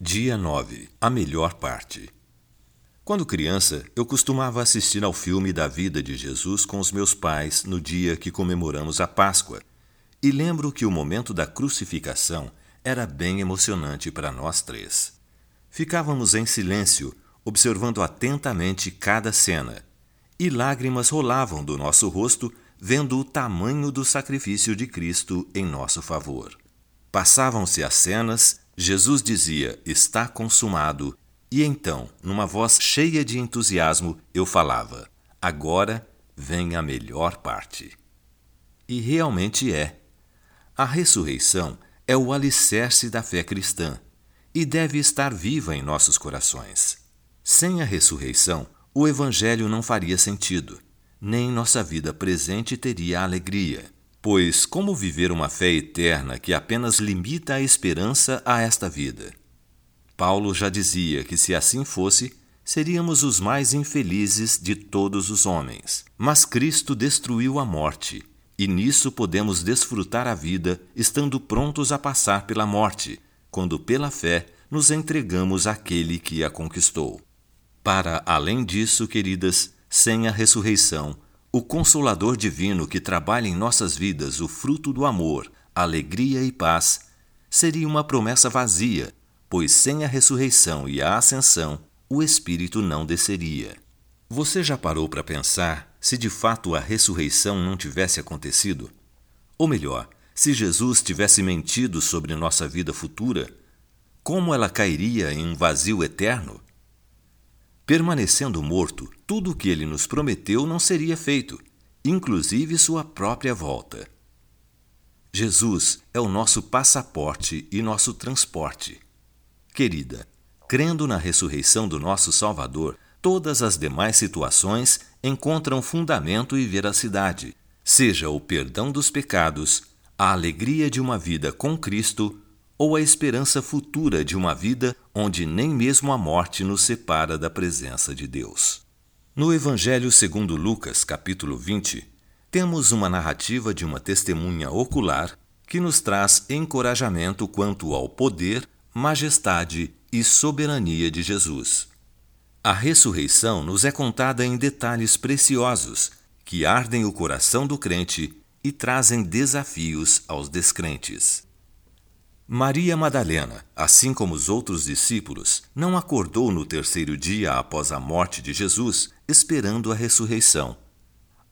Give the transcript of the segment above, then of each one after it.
Dia 9 A melhor parte. Quando criança, eu costumava assistir ao filme da vida de Jesus com os meus pais no dia que comemoramos a Páscoa, e lembro que o momento da crucificação era bem emocionante para nós três. Ficávamos em silêncio, observando atentamente cada cena, e lágrimas rolavam do nosso rosto vendo o tamanho do sacrifício de Cristo em nosso favor. Passavam-se as cenas Jesus dizia: Está consumado. E então, numa voz cheia de entusiasmo, eu falava: Agora vem a melhor parte. E realmente é. A ressurreição é o alicerce da fé cristã e deve estar viva em nossos corações. Sem a ressurreição, o Evangelho não faria sentido, nem nossa vida presente teria alegria. Pois como viver uma fé eterna que apenas limita a esperança a esta vida? Paulo já dizia que se assim fosse, seríamos os mais infelizes de todos os homens. Mas Cristo destruiu a morte, e nisso podemos desfrutar a vida, estando prontos a passar pela morte, quando pela fé nos entregamos àquele que a conquistou. Para além disso, queridas, sem a ressurreição, o Consolador Divino que trabalha em nossas vidas o fruto do amor, alegria e paz, seria uma promessa vazia, pois sem a ressurreição e a ascensão, o Espírito não desceria. Você já parou para pensar se de fato a ressurreição não tivesse acontecido? Ou melhor, se Jesus tivesse mentido sobre nossa vida futura, como ela cairia em um vazio eterno? Permanecendo morto, tudo o que ele nos prometeu não seria feito, inclusive sua própria volta. Jesus é o nosso passaporte e nosso transporte. Querida, crendo na ressurreição do nosso Salvador, todas as demais situações encontram fundamento e veracidade, seja o perdão dos pecados, a alegria de uma vida com Cristo ou a esperança futura de uma vida onde nem mesmo a morte nos separa da presença de Deus. No Evangelho segundo Lucas, capítulo 20, temos uma narrativa de uma testemunha ocular que nos traz encorajamento quanto ao poder, majestade e soberania de Jesus. A ressurreição nos é contada em detalhes preciosos que ardem o coração do crente e trazem desafios aos descrentes. Maria Madalena, assim como os outros discípulos, não acordou no terceiro dia após a morte de Jesus, esperando a ressurreição.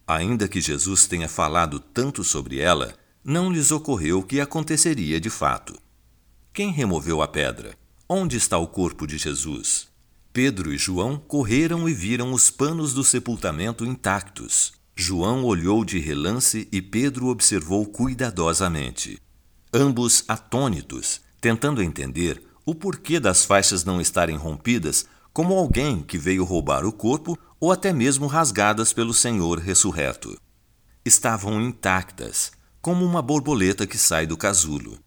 Ainda que Jesus tenha falado tanto sobre ela, não lhes ocorreu que aconteceria de fato. Quem removeu a pedra? Onde está o corpo de Jesus? Pedro e João correram e viram os panos do sepultamento intactos. João olhou de relance e Pedro observou cuidadosamente ambos atônitos, tentando entender o porquê das faixas não estarem rompidas, como alguém que veio roubar o corpo ou até mesmo rasgadas pelo Senhor ressurreto. Estavam intactas, como uma borboleta que sai do casulo.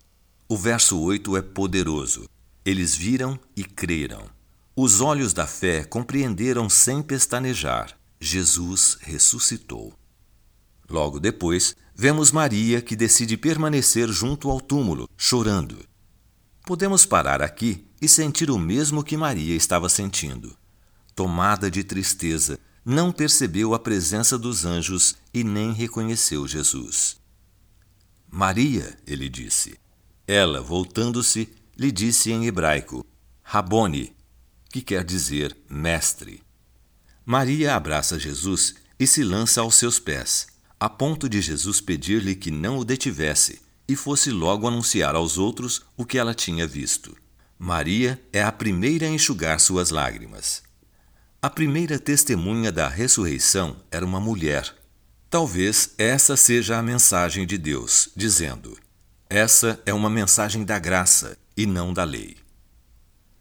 O verso 8 é poderoso. Eles viram e creram. Os olhos da fé compreenderam sem pestanejar: Jesus ressuscitou. Logo depois, vemos Maria que decide permanecer junto ao túmulo, chorando. Podemos parar aqui e sentir o mesmo que Maria estava sentindo. Tomada de tristeza, não percebeu a presença dos anjos e nem reconheceu Jesus. Maria, ele disse. Ela, voltando-se, lhe disse em hebraico: Rabone, que quer dizer mestre. Maria abraça Jesus e se lança aos seus pés a ponto de Jesus pedir-lhe que não o detivesse e fosse logo anunciar aos outros o que ela tinha visto. Maria é a primeira a enxugar suas lágrimas. A primeira testemunha da ressurreição era uma mulher. Talvez essa seja a mensagem de Deus, dizendo: Essa é uma mensagem da graça e não da lei.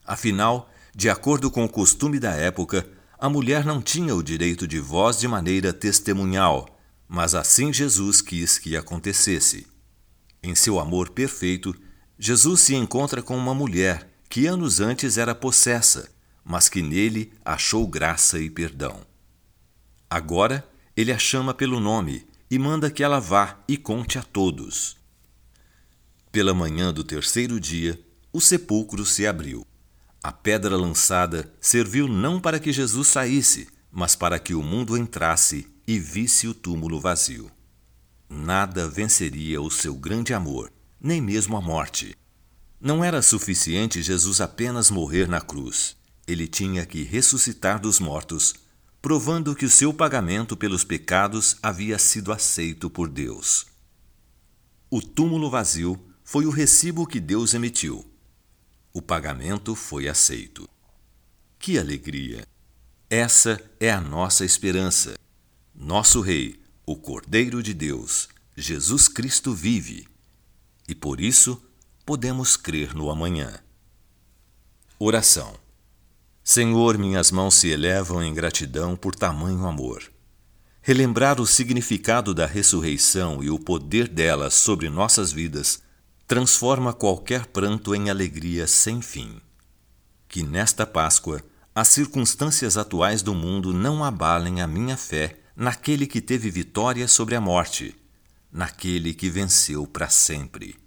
Afinal, de acordo com o costume da época, a mulher não tinha o direito de voz de maneira testemunhal mas assim Jesus quis que acontecesse. Em seu amor perfeito, Jesus se encontra com uma mulher que anos antes era possessa, mas que nele achou graça e perdão. Agora, ele a chama pelo nome e manda que ela vá e conte a todos. Pela manhã do terceiro dia, o sepulcro se abriu. A pedra lançada serviu não para que Jesus saísse, mas para que o mundo entrasse e visse o túmulo vazio. Nada venceria o seu grande amor, nem mesmo a morte. Não era suficiente Jesus apenas morrer na cruz. Ele tinha que ressuscitar dos mortos, provando que o seu pagamento pelos pecados havia sido aceito por Deus. O túmulo vazio foi o recibo que Deus emitiu. O pagamento foi aceito. Que alegria! Essa é a nossa esperança. Nosso Rei, o Cordeiro de Deus, Jesus Cristo vive. E por isso podemos crer no amanhã. Oração. Senhor, minhas mãos se elevam em gratidão por tamanho amor. Relembrar o significado da ressurreição e o poder dela sobre nossas vidas transforma qualquer pranto em alegria sem fim. Que nesta Páscoa as circunstâncias atuais do mundo não abalem a minha fé naquele que teve vitória sobre a morte, naquele que venceu para sempre.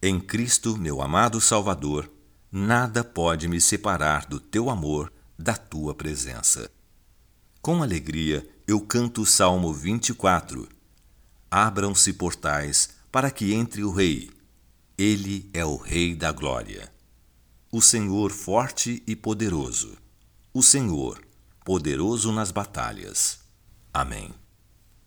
Em Cristo, meu amado Salvador, nada pode me separar do teu amor, da tua presença. Com alegria eu canto o Salmo 24. Abram-se portais para que entre o Rei ele é o Rei da Glória. O Senhor forte e poderoso. O Senhor, poderoso nas batalhas. Amém.